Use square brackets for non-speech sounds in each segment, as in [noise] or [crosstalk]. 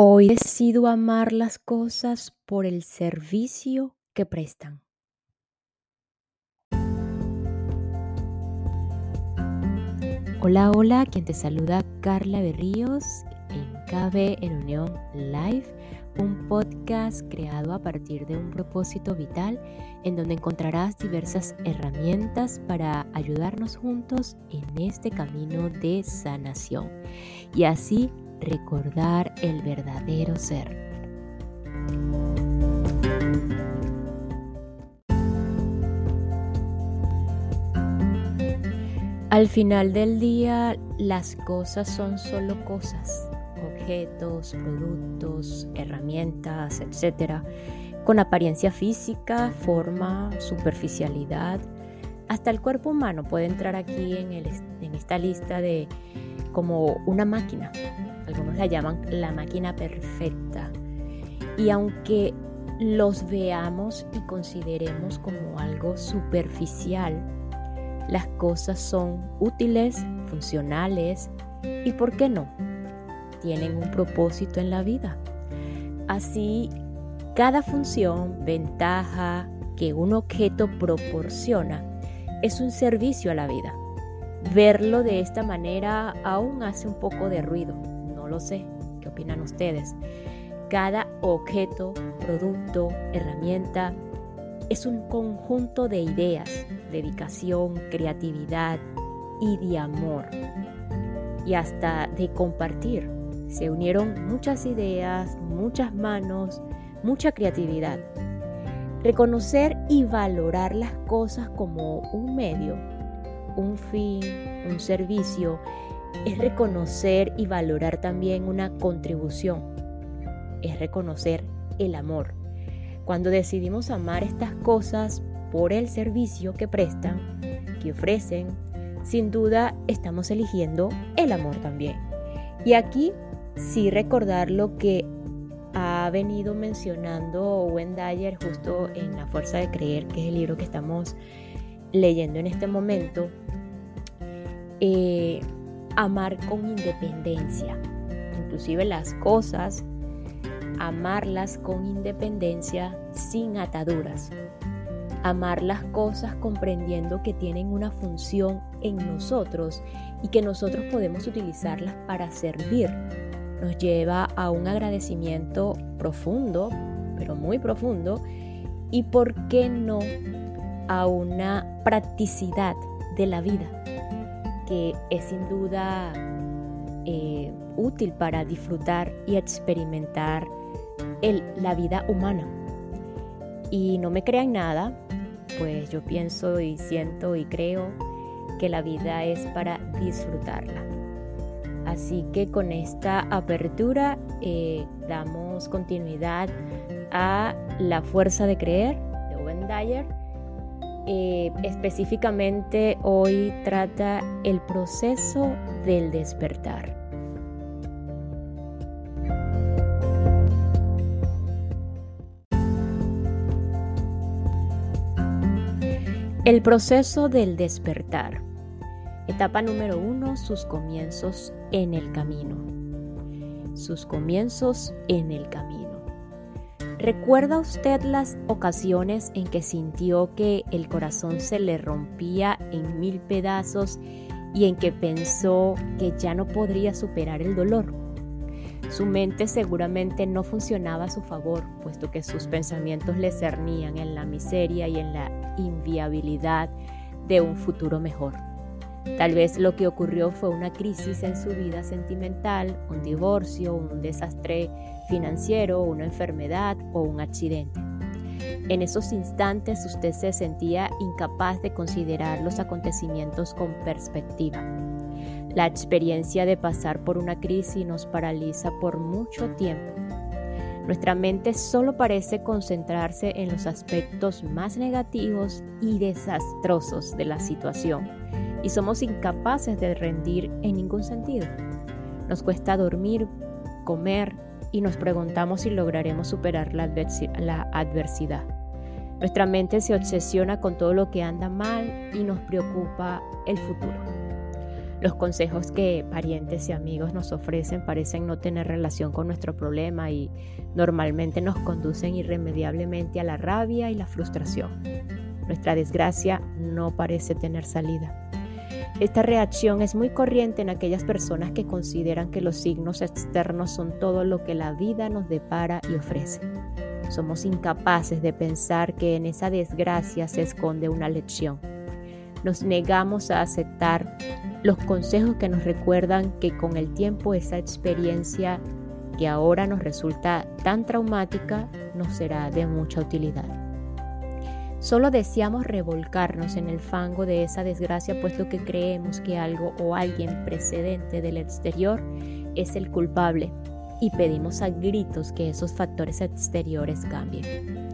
Hoy decido amar las cosas por el servicio que prestan. Hola, hola, quien te saluda Carla Berríos en KB en Unión Live, un podcast creado a partir de un propósito vital en donde encontrarás diversas herramientas para ayudarnos juntos en este camino de sanación y así recordar el verdadero ser. Al final del día, las cosas son solo cosas, objetos, productos, herramientas, etc., con apariencia física, forma, superficialidad. Hasta el cuerpo humano puede entrar aquí en, en esta lista de como una máquina, algunos la llaman la máquina perfecta. Y aunque los veamos y consideremos como algo superficial, las cosas son útiles, funcionales y, ¿por qué no? Tienen un propósito en la vida. Así, cada función, ventaja que un objeto proporciona es un servicio a la vida. Verlo de esta manera aún hace un poco de ruido, lo sé. ¿Qué opinan ustedes? Cada objeto, producto, herramienta es un conjunto de ideas, dedicación, creatividad y de amor. Y hasta de compartir. Se unieron muchas ideas, muchas manos, mucha creatividad. Reconocer y valorar las cosas como un medio, un fin, un servicio es reconocer y valorar también una contribución, es reconocer el amor. Cuando decidimos amar estas cosas por el servicio que prestan, que ofrecen, sin duda estamos eligiendo el amor también. Y aquí sí recordar lo que ha venido mencionando Wendayer justo en La Fuerza de Creer, que es el libro que estamos leyendo en este momento. Eh, amar con independencia. Inclusive las cosas, amarlas con independencia sin ataduras. Amar las cosas comprendiendo que tienen una función en nosotros y que nosotros podemos utilizarlas para servir. Nos lleva a un agradecimiento profundo, pero muy profundo, y por qué no a una practicidad de la vida que es sin duda eh, útil para disfrutar y experimentar la vida humana. Y no me crean nada, pues yo pienso y siento y creo que la vida es para disfrutarla. Así que con esta apertura eh, damos continuidad a La fuerza de creer de Owen Dyer eh, específicamente hoy trata el proceso del despertar. El proceso del despertar. Etapa número uno, sus comienzos en el camino. Sus comienzos en el camino. ¿Recuerda usted las ocasiones en que sintió que el corazón se le rompía en mil pedazos y en que pensó que ya no podría superar el dolor? Su mente seguramente no funcionaba a su favor, puesto que sus pensamientos le cernían en la miseria y en la inviabilidad de un futuro mejor. Tal vez lo que ocurrió fue una crisis en su vida sentimental, un divorcio, un desastre financiero, una enfermedad o un accidente. En esos instantes usted se sentía incapaz de considerar los acontecimientos con perspectiva. La experiencia de pasar por una crisis nos paraliza por mucho tiempo. Nuestra mente solo parece concentrarse en los aspectos más negativos y desastrosos de la situación y somos incapaces de rendir en ningún sentido. Nos cuesta dormir, comer y nos preguntamos si lograremos superar la, adversidad. Nuestra mente se obsesiona con todo lo que anda mal y nos preocupa el futuro. Los consejos que parientes y amigos nos ofrecen parecen no tener relación con nuestro problema y normalmente nos conducen irremediablemente a la rabia y la frustración. Nuestra desgracia no parece tener salida. Esta reacción es muy corriente en aquellas personas que consideran que los signos externos son todo lo que la vida nos depara y ofrece. Somos incapaces de pensar que en esa desgracia se esconde una lección. Nos negamos a aceptar los consejos que nos recuerdan que con el tiempo esa experiencia que ahora nos resulta tan traumática nos será de mucha utilidad. Solo deseamos revolcarnos en el fango de esa desgracia puesto que creemos que algo o alguien precedente del exterior es el culpable y pedimos a gritos que esos factores exteriores cambien.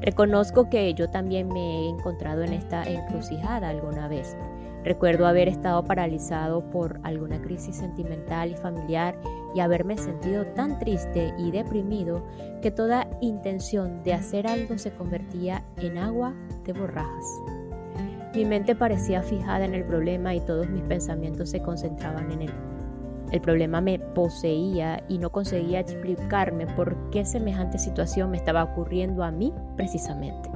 Reconozco que yo también me he encontrado en esta encrucijada alguna vez. Recuerdo haber estado paralizado por alguna crisis sentimental y familiar y haberme sentido tan triste y deprimido que toda intención de hacer algo se convertía en agua de borrajas. Mi mente parecía fijada en el problema y todos mis pensamientos se concentraban en él. El problema me poseía y no conseguía explicarme por qué semejante situación me estaba ocurriendo a mí precisamente.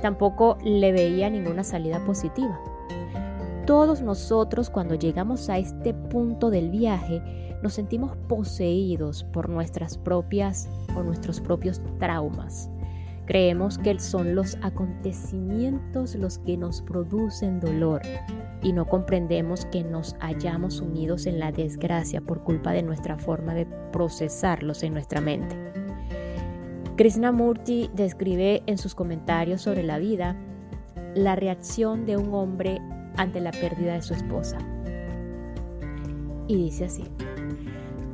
Tampoco le veía ninguna salida positiva. Todos nosotros cuando llegamos a este punto del viaje nos sentimos poseídos por nuestras propias o nuestros propios traumas. Creemos que son los acontecimientos los que nos producen dolor y no comprendemos que nos hayamos sumidos en la desgracia por culpa de nuestra forma de procesarlos en nuestra mente. Krishnamurti describe en sus comentarios sobre la vida la reacción de un hombre ante la pérdida de su esposa. Y dice así,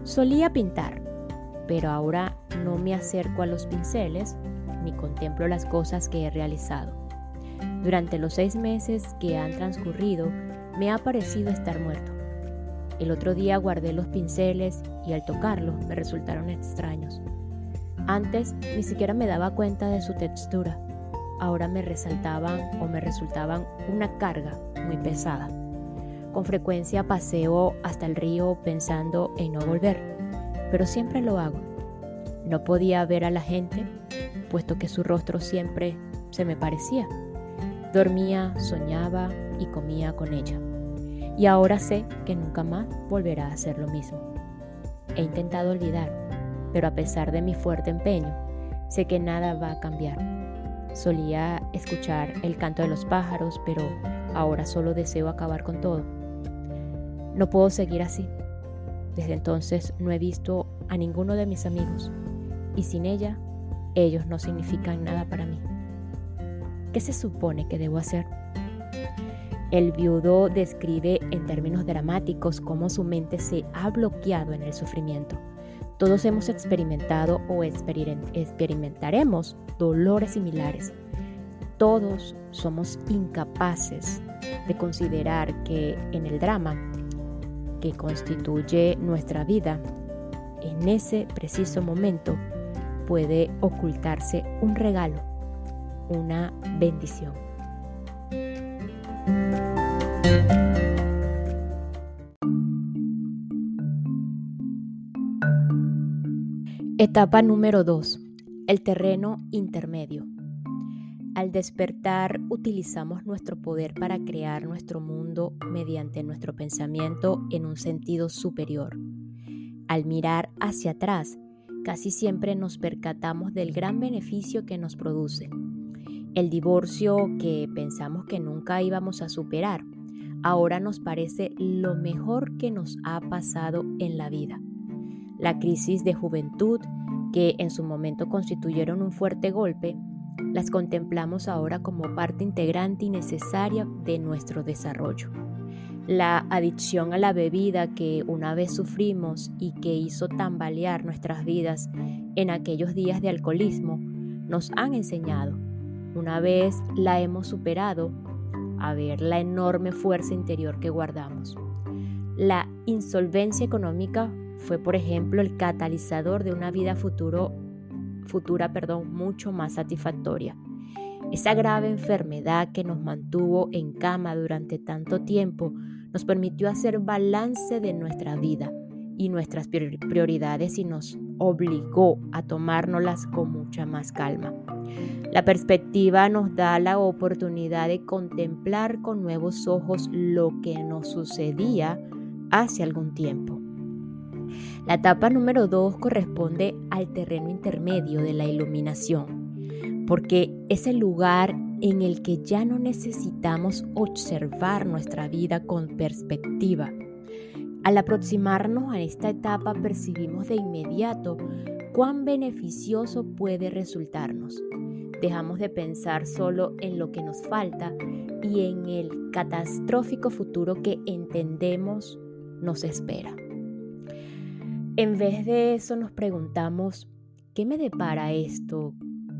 solía pintar, pero ahora no me acerco a los pinceles ni contemplo las cosas que he realizado. Durante los seis meses que han transcurrido, me ha parecido estar muerto. El otro día guardé los pinceles y al tocarlos me resultaron extraños. Antes ni siquiera me daba cuenta de su textura ahora me resaltaban o me resultaban una carga muy pesada. Con frecuencia paseo hasta el río pensando en no volver, pero siempre lo hago. No podía ver a la gente, puesto que su rostro siempre se me parecía. Dormía, soñaba y comía con ella. Y ahora sé que nunca más volverá a hacer lo mismo. He intentado olvidar, pero a pesar de mi fuerte empeño, sé que nada va a cambiar Solía escuchar el canto de los pájaros, pero ahora solo deseo acabar con todo. No puedo seguir así. Desde entonces no he visto a ninguno de mis amigos y sin ella ellos no significan nada para mí. ¿Qué se supone que debo hacer? El viudo describe en términos dramáticos cómo su mente se ha bloqueado en el sufrimiento. Todos hemos experimentado o experimentaremos dolores similares. Todos somos incapaces de considerar que en el drama que constituye nuestra vida, en ese preciso momento puede ocultarse un regalo, una bendición. Etapa número 2. El terreno intermedio. Al despertar utilizamos nuestro poder para crear nuestro mundo mediante nuestro pensamiento en un sentido superior. Al mirar hacia atrás, casi siempre nos percatamos del gran beneficio que nos produce. El divorcio que pensamos que nunca íbamos a superar, ahora nos parece lo mejor que nos ha pasado en la vida la crisis de juventud, que en su momento constituyeron un fuerte golpe, las contemplamos ahora como parte integrante y necesaria de nuestro desarrollo. La adicción a la bebida que una vez sufrimos y que hizo tambalear nuestras vidas en aquellos días de alcoholismo nos han enseñado, una vez la hemos superado, a ver la enorme fuerza interior que guardamos. La insolvencia económica fue, por ejemplo, el catalizador de una vida futuro, futura perdón, mucho más satisfactoria. Esa grave enfermedad que nos mantuvo en cama durante tanto tiempo nos permitió hacer balance de nuestra vida y nuestras prioridades y nos obligó a tomárnoslas con mucha más calma. La perspectiva nos da la oportunidad de contemplar con nuevos ojos lo que nos sucedía hace algún tiempo. La etapa número 2 corresponde al terreno intermedio de la iluminación, porque es el lugar en el que ya no necesitamos observar nuestra vida con perspectiva. Al aproximarnos a esta etapa percibimos de inmediato cuán beneficioso puede resultarnos. Dejamos de pensar solo en lo que nos falta y en el catastrófico futuro que entendemos nos espera. En vez de eso nos preguntamos, ¿qué me depara esto?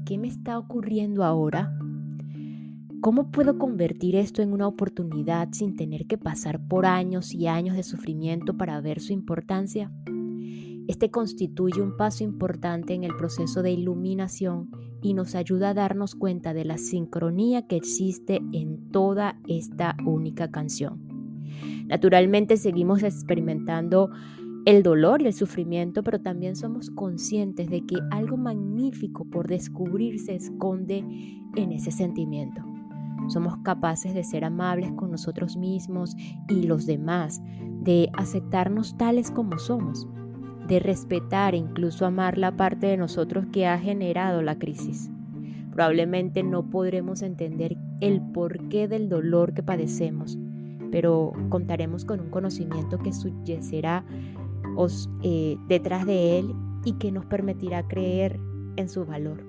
¿Qué me está ocurriendo ahora? ¿Cómo puedo convertir esto en una oportunidad sin tener que pasar por años y años de sufrimiento para ver su importancia? Este constituye un paso importante en el proceso de iluminación y nos ayuda a darnos cuenta de la sincronía que existe en toda esta única canción. Naturalmente seguimos experimentando el dolor y el sufrimiento, pero también somos conscientes de que algo magnífico por descubrir se esconde en ese sentimiento. Somos capaces de ser amables con nosotros mismos y los demás, de aceptarnos tales como somos, de respetar e incluso amar la parte de nosotros que ha generado la crisis. Probablemente no podremos entender el porqué del dolor que padecemos, pero contaremos con un conocimiento que subyacerá eh, detrás de él y que nos permitirá creer en su valor.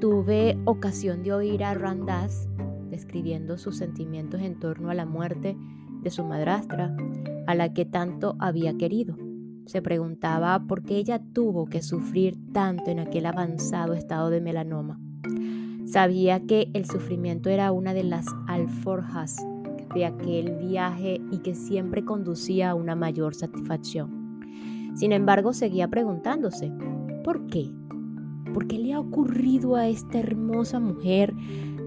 Tuve ocasión de oír a Randas describiendo sus sentimientos en torno a la muerte de su madrastra, a la que tanto había querido. Se preguntaba por qué ella tuvo que sufrir tanto en aquel avanzado estado de melanoma. Sabía que el sufrimiento era una de las alforjas de aquel viaje y que siempre conducía a una mayor satisfacción. Sin embargo, seguía preguntándose, ¿por qué? ¿Por qué le ha ocurrido a esta hermosa mujer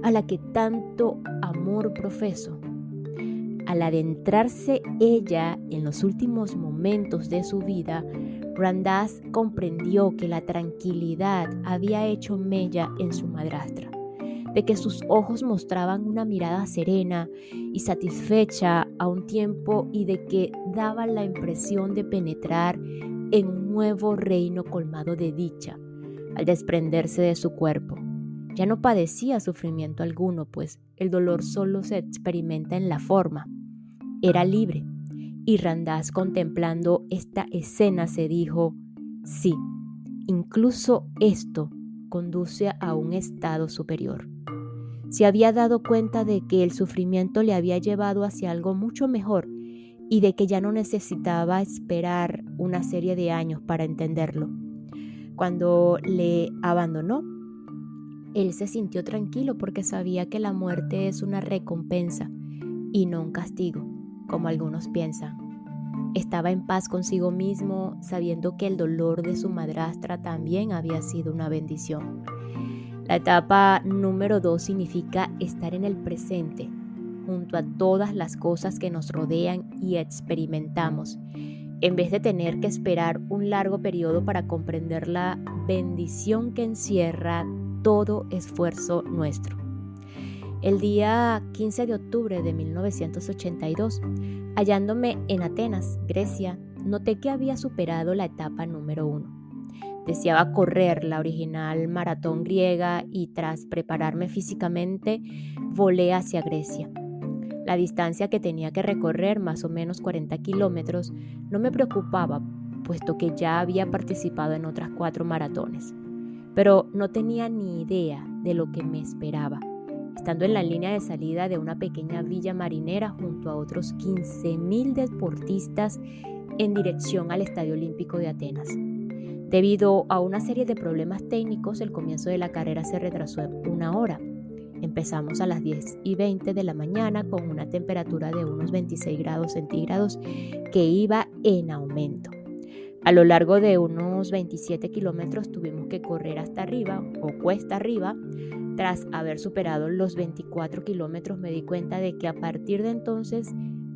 a la que tanto amor profeso? Al adentrarse ella en los últimos momentos de su vida, Randaz comprendió que la tranquilidad había hecho mella en su madrastra de que sus ojos mostraban una mirada serena y satisfecha a un tiempo y de que daban la impresión de penetrar en un nuevo reino colmado de dicha al desprenderse de su cuerpo. Ya no padecía sufrimiento alguno, pues el dolor solo se experimenta en la forma. Era libre, y Randaz contemplando esta escena se dijo, sí, incluso esto conduce a un estado superior se había dado cuenta de que el sufrimiento le había llevado hacia algo mucho mejor y de que ya no necesitaba esperar una serie de años para entenderlo. Cuando le abandonó, él se sintió tranquilo porque sabía que la muerte es una recompensa y no un castigo, como algunos piensan. Estaba en paz consigo mismo, sabiendo que el dolor de su madrastra también había sido una bendición. La etapa número dos significa estar en el presente, junto a todas las cosas que nos rodean y experimentamos, en vez de tener que esperar un largo periodo para comprender la bendición que encierra todo esfuerzo nuestro. El día 15 de octubre de 1982, hallándome en Atenas, Grecia, noté que había superado la etapa número uno. Deseaba correr la original maratón griega y tras prepararme físicamente volé hacia Grecia. La distancia que tenía que recorrer, más o menos 40 kilómetros, no me preocupaba, puesto que ya había participado en otras cuatro maratones. Pero no tenía ni idea de lo que me esperaba, estando en la línea de salida de una pequeña villa marinera junto a otros 15.000 deportistas en dirección al Estadio Olímpico de Atenas. Debido a una serie de problemas técnicos, el comienzo de la carrera se retrasó una hora. Empezamos a las 10 y 20 de la mañana con una temperatura de unos 26 grados centígrados que iba en aumento. A lo largo de unos 27 kilómetros tuvimos que correr hasta arriba o cuesta arriba. Tras haber superado los 24 kilómetros me di cuenta de que a partir de entonces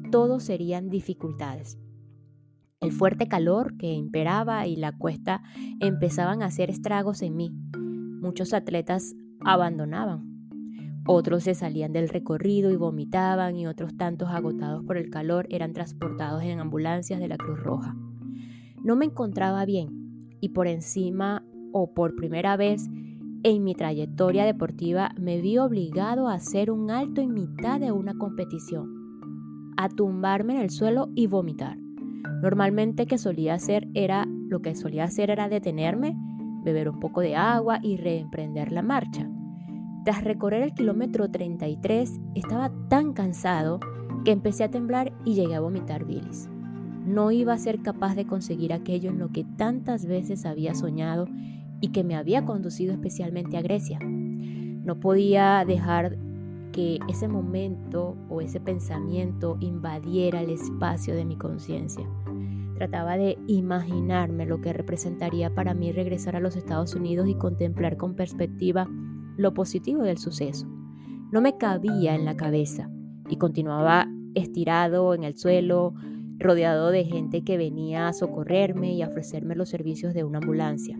todo serían dificultades. El fuerte calor que imperaba y la cuesta empezaban a hacer estragos en mí. Muchos atletas abandonaban. Otros se salían del recorrido y vomitaban y otros tantos agotados por el calor eran transportados en ambulancias de la Cruz Roja. No me encontraba bien y por encima o por primera vez en mi trayectoria deportiva me vi obligado a hacer un alto en mitad de una competición, a tumbarme en el suelo y vomitar. Normalmente que solía hacer era lo que solía hacer era detenerme, beber un poco de agua y reemprender la marcha. Tras recorrer el kilómetro 33 estaba tan cansado que empecé a temblar y llegué a vomitar bilis. No iba a ser capaz de conseguir aquello en lo que tantas veces había soñado y que me había conducido especialmente a Grecia. No podía dejar que ese momento o ese pensamiento invadiera el espacio de mi conciencia. Trataba de imaginarme lo que representaría para mí regresar a los Estados Unidos y contemplar con perspectiva lo positivo del suceso. No me cabía en la cabeza y continuaba estirado en el suelo, rodeado de gente que venía a socorrerme y a ofrecerme los servicios de una ambulancia.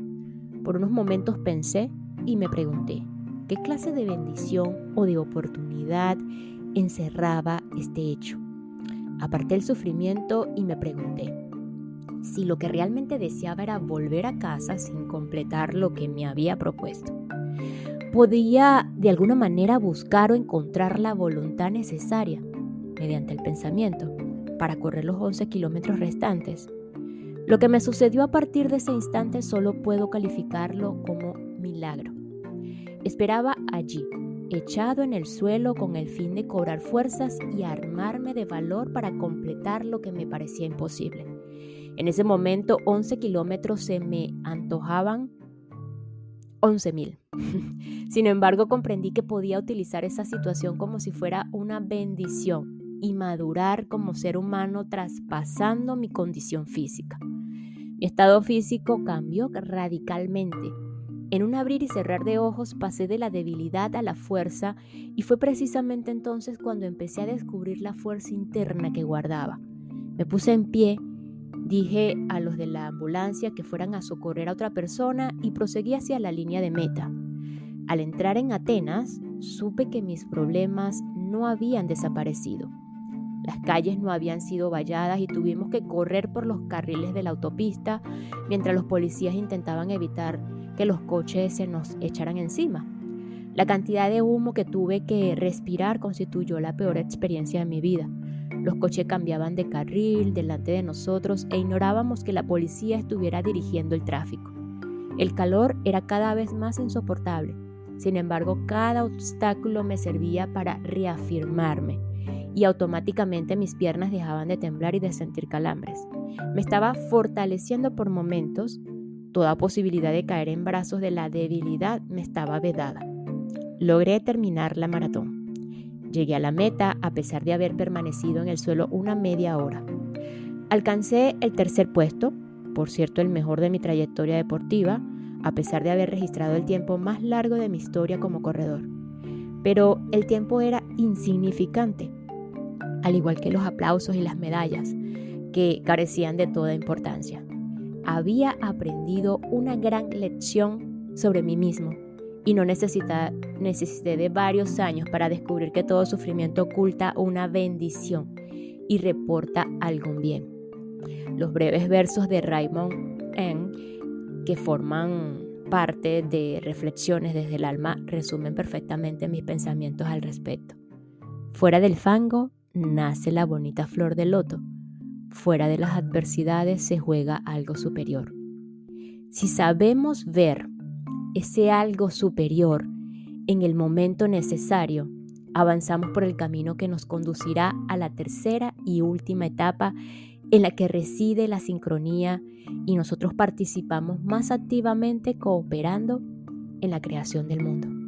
Por unos momentos pensé y me pregunté, ¿qué clase de bendición o de oportunidad encerraba este hecho? Aparté el sufrimiento y me pregunté, si lo que realmente deseaba era volver a casa sin completar lo que me había propuesto. Podía de alguna manera buscar o encontrar la voluntad necesaria, mediante el pensamiento, para correr los 11 kilómetros restantes. Lo que me sucedió a partir de ese instante solo puedo calificarlo como milagro. Esperaba allí, echado en el suelo con el fin de cobrar fuerzas y armarme de valor para completar lo que me parecía imposible. En ese momento 11 kilómetros se me antojaban 11 mil. [laughs] Sin embargo, comprendí que podía utilizar esa situación como si fuera una bendición y madurar como ser humano traspasando mi condición física. Mi estado físico cambió radicalmente. En un abrir y cerrar de ojos pasé de la debilidad a la fuerza y fue precisamente entonces cuando empecé a descubrir la fuerza interna que guardaba. Me puse en pie Dije a los de la ambulancia que fueran a socorrer a otra persona y proseguí hacia la línea de meta. Al entrar en Atenas, supe que mis problemas no habían desaparecido. Las calles no habían sido valladas y tuvimos que correr por los carriles de la autopista mientras los policías intentaban evitar que los coches se nos echaran encima. La cantidad de humo que tuve que respirar constituyó la peor experiencia de mi vida. Los coches cambiaban de carril delante de nosotros e ignorábamos que la policía estuviera dirigiendo el tráfico. El calor era cada vez más insoportable. Sin embargo, cada obstáculo me servía para reafirmarme y automáticamente mis piernas dejaban de temblar y de sentir calambres. Me estaba fortaleciendo por momentos. Toda posibilidad de caer en brazos de la debilidad me estaba vedada. Logré terminar la maratón. Llegué a la meta a pesar de haber permanecido en el suelo una media hora. Alcancé el tercer puesto, por cierto el mejor de mi trayectoria deportiva, a pesar de haber registrado el tiempo más largo de mi historia como corredor. Pero el tiempo era insignificante, al igual que los aplausos y las medallas, que carecían de toda importancia. Había aprendido una gran lección sobre mí mismo y no necesita, necesité de varios años para descubrir que todo sufrimiento oculta una bendición y reporta algún bien. Los breves versos de Raymond N, que forman parte de Reflexiones desde el alma, resumen perfectamente mis pensamientos al respecto. Fuera del fango nace la bonita flor del loto. Fuera de las adversidades se juega algo superior. Si sabemos ver ese algo superior en el momento necesario, avanzamos por el camino que nos conducirá a la tercera y última etapa en la que reside la sincronía y nosotros participamos más activamente cooperando en la creación del mundo.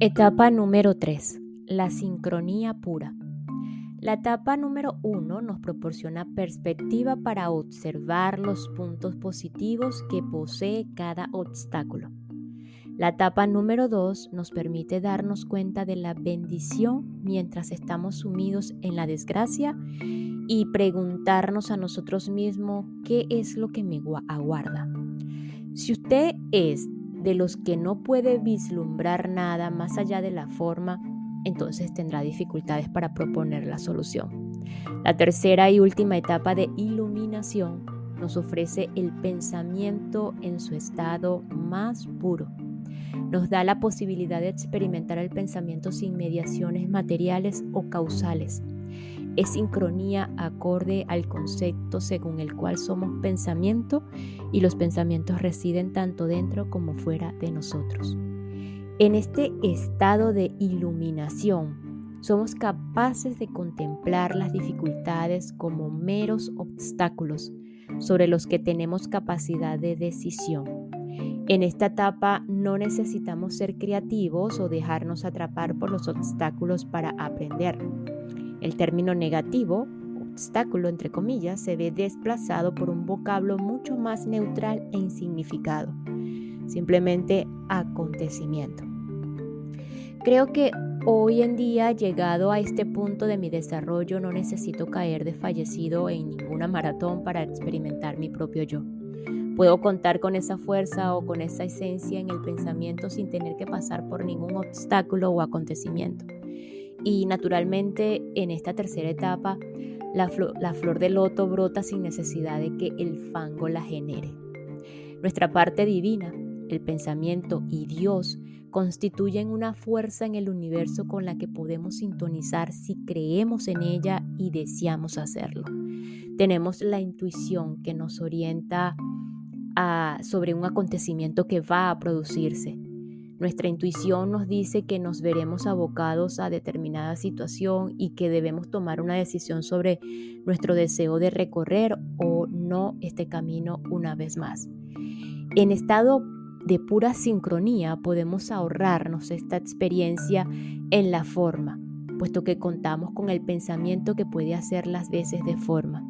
Etapa número 3. La sincronía pura. La etapa número uno nos proporciona perspectiva para observar los puntos positivos que posee cada obstáculo. La etapa número dos nos permite darnos cuenta de la bendición mientras estamos sumidos en la desgracia y preguntarnos a nosotros mismos qué es lo que me aguarda. Si usted es de los que no puede vislumbrar nada más allá de la forma, entonces tendrá dificultades para proponer la solución. La tercera y última etapa de iluminación nos ofrece el pensamiento en su estado más puro. Nos da la posibilidad de experimentar el pensamiento sin mediaciones materiales o causales es sincronía acorde al concepto según el cual somos pensamiento y los pensamientos residen tanto dentro como fuera de nosotros. En este estado de iluminación, somos capaces de contemplar las dificultades como meros obstáculos sobre los que tenemos capacidad de decisión. En esta etapa no necesitamos ser creativos o dejarnos atrapar por los obstáculos para aprender el término negativo, obstáculo entre comillas, se ve desplazado por un vocablo mucho más neutral e insignificado, simplemente acontecimiento. Creo que hoy en día, llegado a este punto de mi desarrollo, no necesito caer desfallecido en ninguna maratón para experimentar mi propio yo. Puedo contar con esa fuerza o con esa esencia en el pensamiento sin tener que pasar por ningún obstáculo o acontecimiento. Y naturalmente en esta tercera etapa, la, flor del loto brota sin necesidad de que el fango la genere. Nuestra parte divina, el pensamiento y Dios constituyen una fuerza en el universo con la que podemos sintonizar si creemos en ella y deseamos hacerlo. Tenemos la intuición que nos orienta sobre un acontecimiento que va a producirse nuestra intuición nos dice que nos veremos abocados a determinada situación y que debemos tomar una decisión sobre nuestro deseo de recorrer o no este camino una vez más. En estado de pura sincronía podemos ahorrarnos esta experiencia en la forma, puesto que contamos con el pensamiento que puede hacer las veces de forma.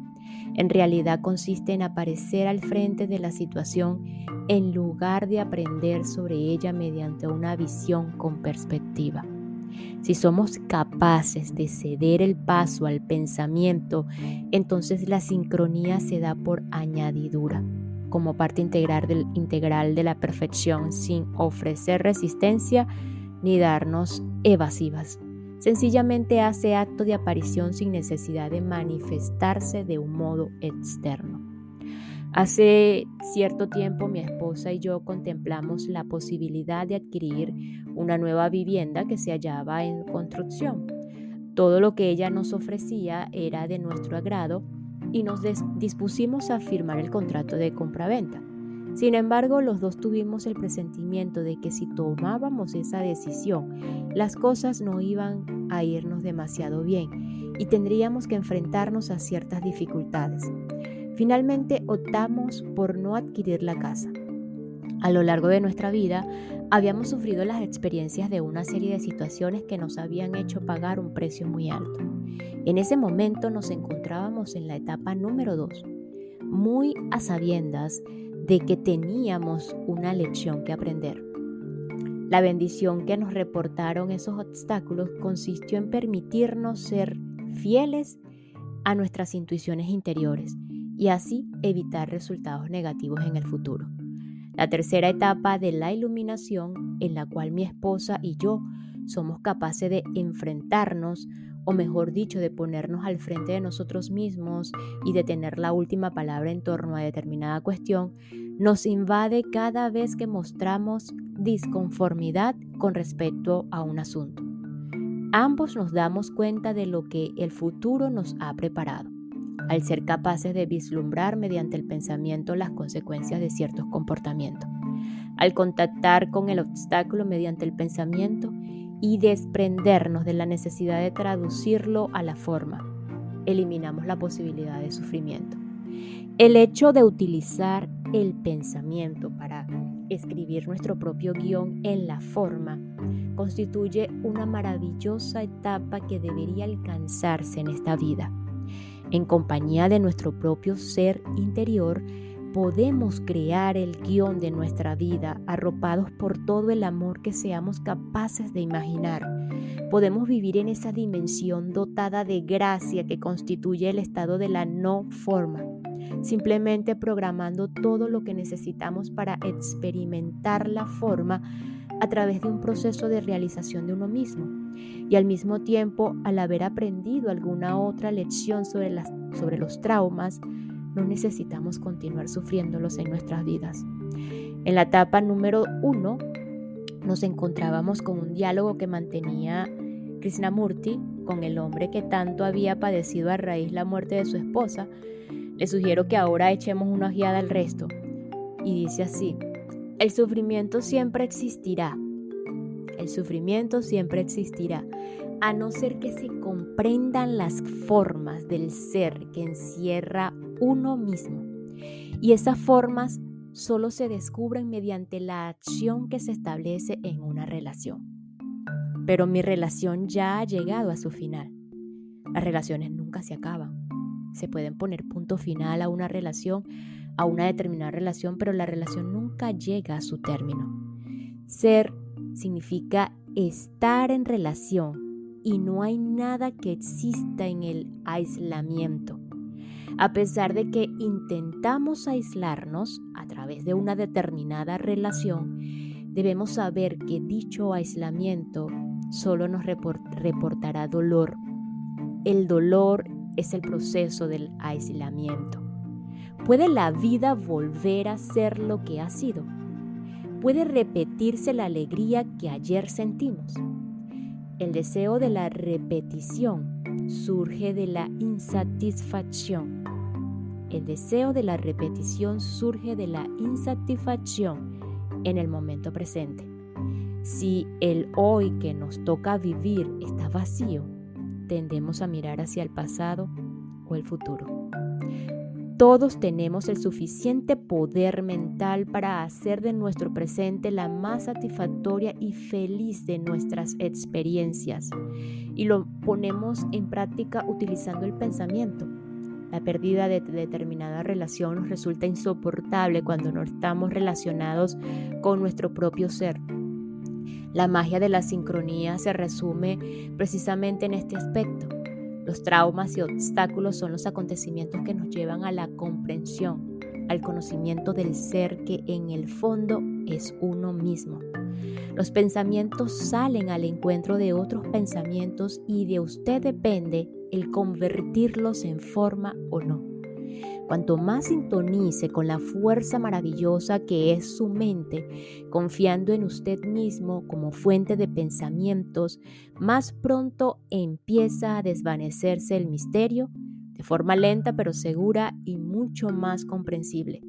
En realidad consiste en aparecer al frente de la situación en lugar de aprender sobre ella mediante una visión con perspectiva. Si somos capaces de ceder el paso al pensamiento, entonces la sincronía se da por añadidura, como parte integral, integral de la perfección, sin ofrecer resistencia ni darnos evasivas. Sencillamente hace acto de aparición sin necesidad de manifestarse de un modo externo. Hace cierto tiempo mi esposa y yo contemplamos la posibilidad de adquirir una nueva vivienda que se hallaba en construcción. Todo lo que ella nos ofrecía era de nuestro agrado y nos dispusimos a firmar el contrato de compraventa. Sin embargo, los dos tuvimos el presentimiento de que si tomábamos esa decisión, las cosas no iban a irnos demasiado bien y tendríamos que enfrentarnos a ciertas dificultades. Finalmente optamos por no adquirir la casa. A lo largo de nuestra vida habíamos sufrido las experiencias de una serie de situaciones que nos habían hecho pagar un precio muy alto. En ese momento nos encontrábamos en la etapa número 2, muy a sabiendas de que teníamos una lección que aprender. La bendición que nos reportaron esos obstáculos consistió en permitirnos ser fieles a nuestras intuiciones interiores y así evitar resultados negativos en el futuro. La tercera etapa de la iluminación en la cual mi esposa y yo somos capaces de enfrentarnos o mejor dicho, de ponernos al frente de nosotros mismos y de tener la última palabra en torno a determinada cuestión, nos invade cada vez que mostramos disconformidad con respecto a un asunto. Ambos nos damos cuenta de lo que el futuro nos ha preparado, al ser capaces de vislumbrar mediante el pensamiento las consecuencias de ciertos comportamientos. Al contactar con el obstáculo mediante el pensamiento, y desprendernos de la necesidad de traducirlo a la forma. Eliminamos la posibilidad de sufrimiento. El hecho de utilizar el pensamiento para escribir nuestro propio guion en la forma constituye una maravillosa etapa que debería alcanzarse en esta vida. En compañía de nuestro propio ser interior, podemos crear el guion de nuestra vida arropados por todo el amor que seamos capaces de imaginar. Podemos vivir en esa dimensión dotada de gracia que constituye el estado de la no forma, simplemente programando todo lo que necesitamos para experimentar la forma a través de un proceso de realización de uno mismo y al mismo tiempo al haber aprendido alguna otra lección sobre, sobre los traumas, no necesitamos continuar sufriéndolos en nuestras vidas. En la etapa número uno nos encontrábamos con un diálogo que mantenía Krishnamurti con el hombre que tanto había padecido a raíz la muerte de su esposa. Le sugiero que ahora echemos una ojeada al resto. Y dice así, el sufrimiento siempre existirá. El sufrimiento siempre existirá, a no ser que se comprendan las formas del ser que encierra uno mismo. Y esas formas solo se descubren mediante la acción que se establece en una relación. Pero mi relación ya ha llegado a su final. Las relaciones nunca se acaban. Se pueden poner punto final a una relación, a una determinada relación, pero la relación nunca llega a su término. Ser significa estar en relación y no hay nada que exista en el aislamiento. A pesar de que intentamos aislarnos a través de una determinada relación, debemos saber que dicho aislamiento solo nos reportará dolor. El dolor es el proceso del aislamiento. ¿Puede la vida volver a ser lo que ha sido? ¿Puede repetirse la alegría que ayer sentimos? El deseo de la repetición surge de la insatisfacción. El deseo de la repetición surge de la insatisfacción en el momento presente. Si el hoy que nos toca vivir está vacío, tendemos a mirar hacia el pasado o el futuro. Todos tenemos el suficiente poder mental para hacer de nuestro presente la más satisfactoria y feliz de nuestras experiencias. Y lo ponemos en práctica utilizando el pensamiento. La pérdida de determinada relación nos resulta insoportable cuando no estamos relacionados con nuestro propio ser. La magia de la sincronía se resume precisamente en este aspecto los traumas y obstáculos son los acontecimientos que nos llevan a la comprensión, al conocimiento del ser que en el fondo es uno mismo. Los pensamientos salen al encuentro de otros pensamientos y de usted depende el convertirlos en forma o no. Cuanto más sintonice con la fuerza maravillosa que es su mente, confiando en usted mismo como fuente de pensamientos, más pronto empieza a desvanecerse el misterio de forma lenta pero segura y mucho más comprensible.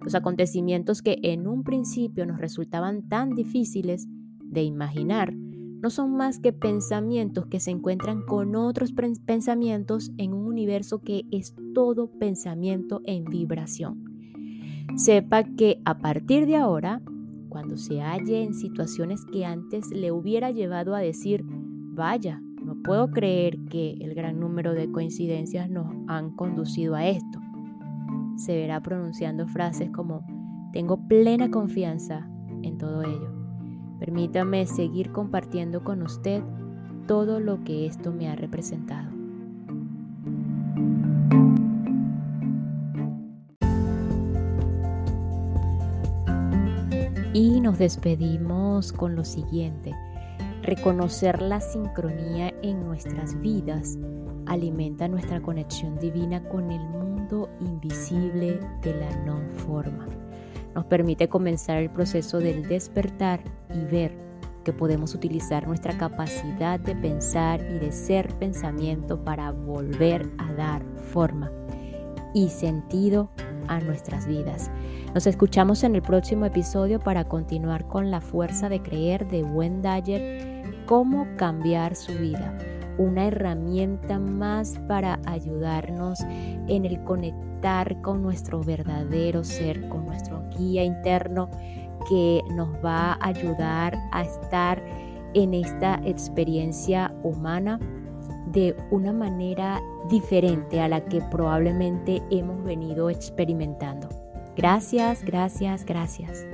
Los acontecimientos que en un principio nos resultaban tan difíciles de imaginar no son más que pensamientos que se encuentran con otros pensamientos en un universo que es todo pensamiento en vibración. Sepa que a partir de ahora, cuando se halle en situaciones que antes le hubiera llevado a decir, vaya, no puedo creer que el gran número de coincidencias nos han conducido a esto, se verá pronunciando frases como, tengo plena confianza en todo ello. Permítame seguir compartiendo con usted todo lo que esto me ha representado. Y nos despedimos con lo siguiente. Reconocer la sincronía en nuestras vidas alimenta nuestra conexión divina con el mundo invisible de la no forma nos permite comenzar el proceso del despertar y ver que podemos utilizar nuestra capacidad de pensar y de ser pensamiento para volver a dar forma y sentido a nuestras vidas. Nos escuchamos en el próximo episodio para continuar con la fuerza de creer de Wendayer, cómo cambiar su vida una herramienta más para ayudarnos en el con nuestro verdadero ser, con nuestro guía interno que nos va a ayudar a estar en esta experiencia humana de una manera diferente a la que probablemente hemos venido experimentando. Gracias, gracias, gracias.